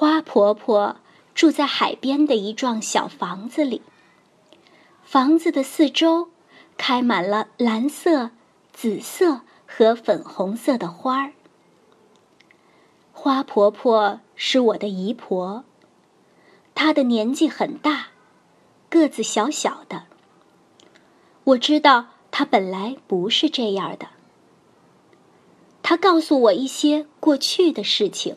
花婆婆住在海边的一幢小房子里，房子的四周开满了蓝色、紫色和粉红色的花儿。花婆婆是我的姨婆，她的年纪很大，个子小小的。我知道她本来不是这样的。她告诉我一些过去的事情。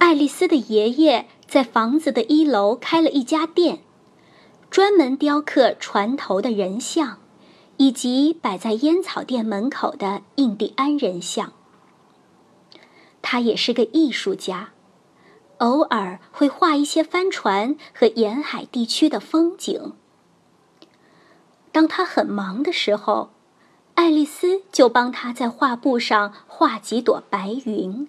爱丽丝的爷爷在房子的一楼开了一家店，专门雕刻船头的人像，以及摆在烟草店门口的印第安人像。他也是个艺术家，偶尔会画一些帆船和沿海地区的风景。当他很忙的时候，爱丽丝就帮他在画布上画几朵白云。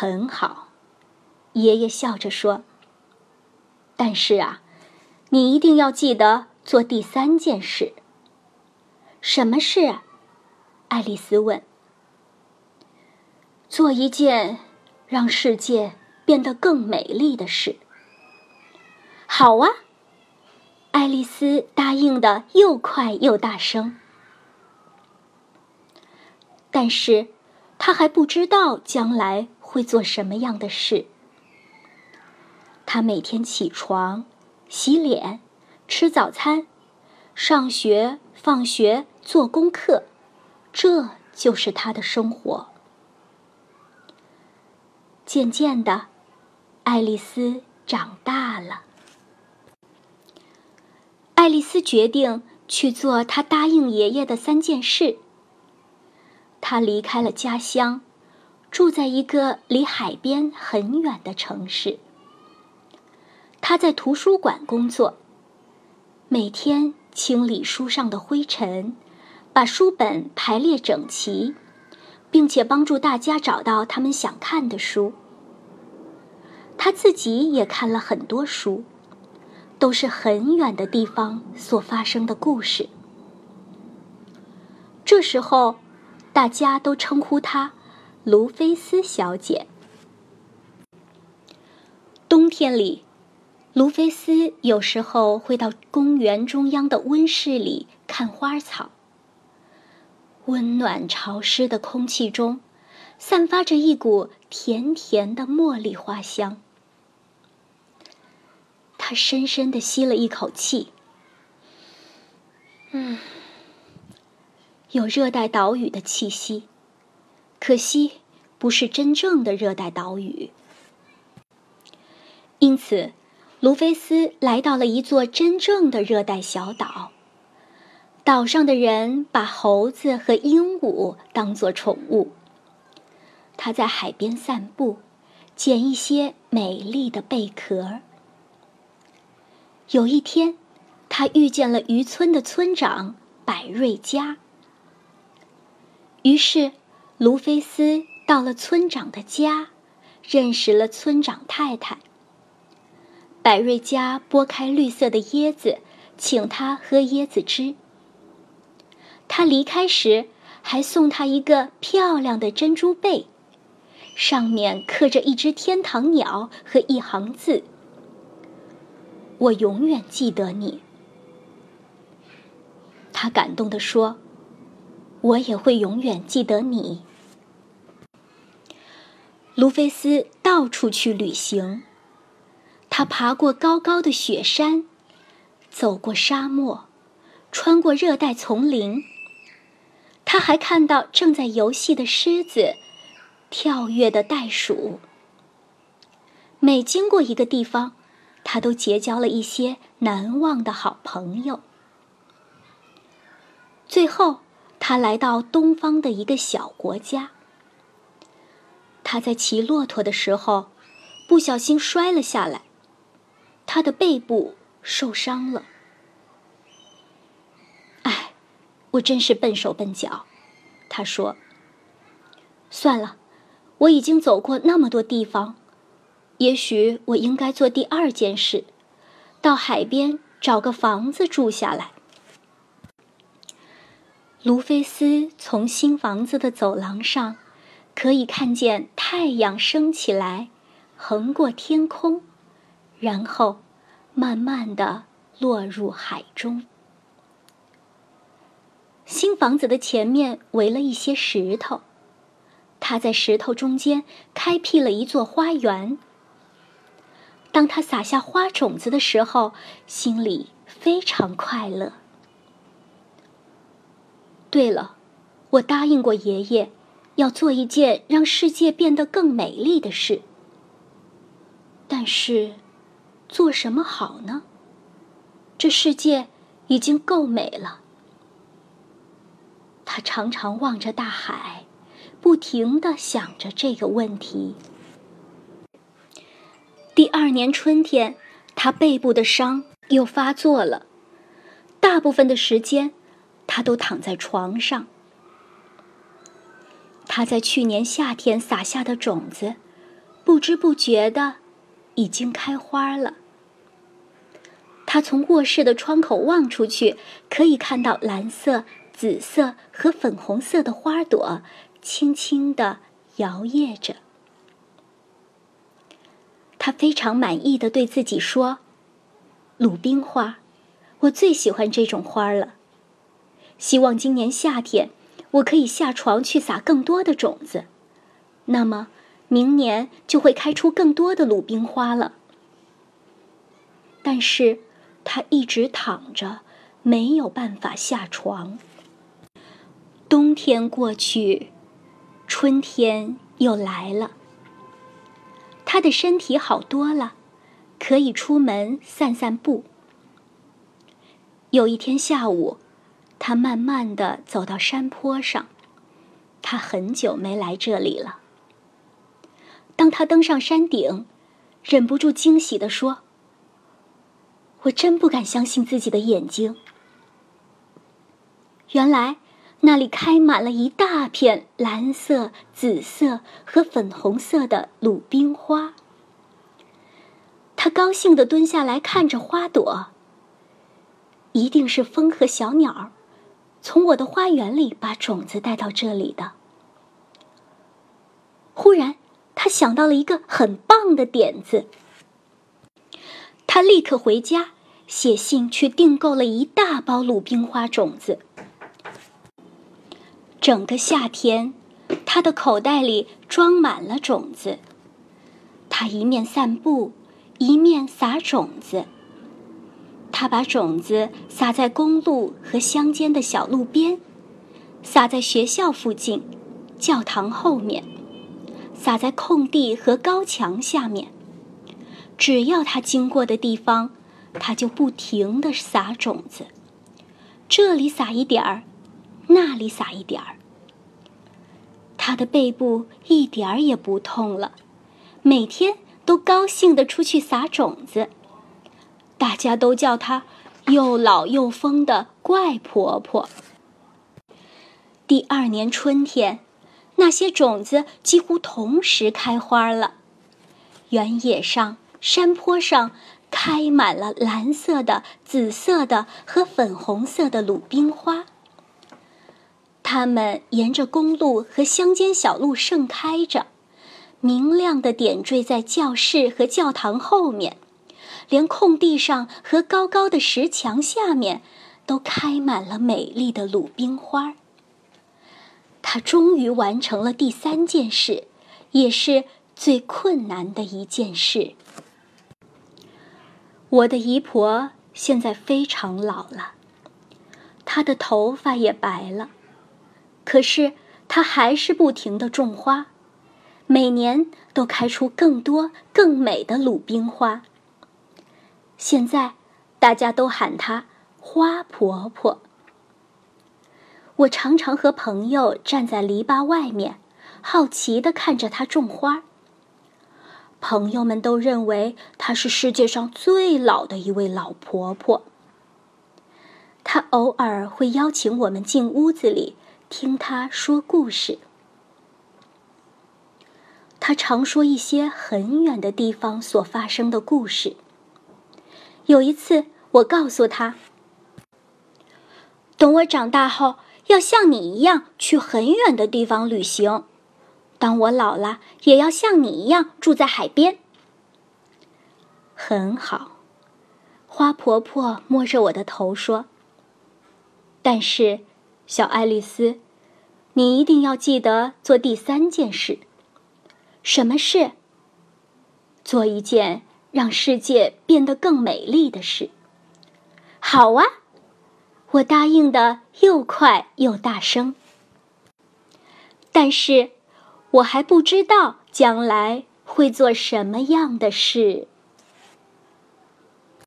很好，爷爷笑着说。“但是啊，你一定要记得做第三件事。什么事？”爱丽丝问。做一件让世界变得更美丽的事。好啊，爱丽丝答应的又快又大声。但是，她还不知道将来会做什么样的事。他每天起床、洗脸、吃早餐、上学、放学、做功课，这就是他的生活。渐渐的，爱丽丝长大了。爱丽丝决定去做她答应爷爷的三件事。她离开了家乡，住在一个离海边很远的城市。他在图书馆工作，每天清理书上的灰尘，把书本排列整齐。并且帮助大家找到他们想看的书。他自己也看了很多书，都是很远的地方所发生的故事。这时候，大家都称呼他卢菲斯小姐。冬天里，卢菲斯有时候会到公园中央的温室里看花草。温暖潮湿的空气中，散发着一股甜甜的茉莉花香。他深深的吸了一口气，嗯，有热带岛屿的气息，可惜不是真正的热带岛屿。因此，卢菲斯来到了一座真正的热带小岛。岛上的人把猴子和鹦鹉当作宠物。他在海边散步，捡一些美丽的贝壳。有一天，他遇见了渔村的村长百瑞佳。于是，卢菲斯到了村长的家，认识了村长太太。百瑞家剥开绿色的椰子，请他喝椰子汁。他离开时，还送他一个漂亮的珍珠贝，上面刻着一只天堂鸟和一行字：“我永远记得你。”他感动地说：“我也会永远记得你，卢菲斯到处去旅行。他爬过高高的雪山，走过沙漠，穿过热带丛林。他还看到正在游戏的狮子，跳跃的袋鼠。每经过一个地方，他都结交了一些难忘的好朋友。最后，他来到东方的一个小国家。他在骑骆驼的时候，不小心摔了下来，他的背部受伤了。哎，我真是笨手笨脚，他说。算了，我已经走过那么多地方，也许我应该做第二件事，到海边找个房子住下来。卢菲斯从新房子的走廊上。可以看见太阳升起来，横过天空，然后慢慢的落入海中。新房子的前面围了一些石头，他在石头中间开辟了一座花园。当他撒下花种子的时候，心里非常快乐。对了，我答应过爷爷。要做一件让世界变得更美丽的事，但是做什么好呢？这世界已经够美了。他常常望着大海，不停的想着这个问题。第二年春天，他背部的伤又发作了，大部分的时间，他都躺在床上。他在去年夏天撒下的种子，不知不觉的已经开花了。他从卧室的窗口望出去，可以看到蓝色、紫色和粉红色的花朵轻轻的摇曳着。他非常满意的对自己说：“鲁冰花，我最喜欢这种花了。希望今年夏天。”我可以下床去撒更多的种子，那么明年就会开出更多的鲁冰花了。但是，他一直躺着，没有办法下床。冬天过去，春天又来了。他的身体好多了，可以出门散散步。有一天下午。他慢慢的走到山坡上，他很久没来这里了。当他登上山顶，忍不住惊喜的说：“我真不敢相信自己的眼睛。原来那里开满了一大片蓝色、紫色和粉红色的鲁冰花。”他高兴的蹲下来看着花朵，一定是风和小鸟。从我的花园里把种子带到这里的。忽然，他想到了一个很棒的点子。他立刻回家，写信去订购了一大包鲁冰花种子。整个夏天，他的口袋里装满了种子。他一面散步，一面撒种子。他把种子撒在公路和乡间的小路边，撒在学校附近、教堂后面，撒在空地和高墙下面。只要他经过的地方，他就不停地撒种子，这里撒一点儿，那里撒一点儿。他的背部一点儿也不痛了，每天都高兴地出去撒种子。大家都叫她又老又疯的怪婆婆。第二年春天，那些种子几乎同时开花了，原野上、山坡上开满了蓝色的、紫色的和粉红色的鲁冰花。它们沿着公路和乡间小路盛开着，明亮的点缀在教室和教堂后面。连空地上和高高的石墙下面，都开满了美丽的鲁冰花。他终于完成了第三件事，也是最困难的一件事。我的姨婆现在非常老了，她的头发也白了，可是她还是不停的种花，每年都开出更多更美的鲁冰花。现在大家都喊她花婆婆。我常常和朋友站在篱笆外面，好奇地看着她种花。朋友们都认为她是世界上最老的一位老婆婆。她偶尔会邀请我们进屋子里听她说故事。她常说一些很远的地方所发生的故事。有一次，我告诉她：“等我长大后，要像你一样去很远的地方旅行。”当我老了，也要像你一样住在海边。很好，花婆婆摸着我的头说：“但是，小爱丽丝，你一定要记得做第三件事。什么事？做一件让世界变得更美丽的事。”好啊，我答应的又快又大声。但是。我还不知道将来会做什么样的事。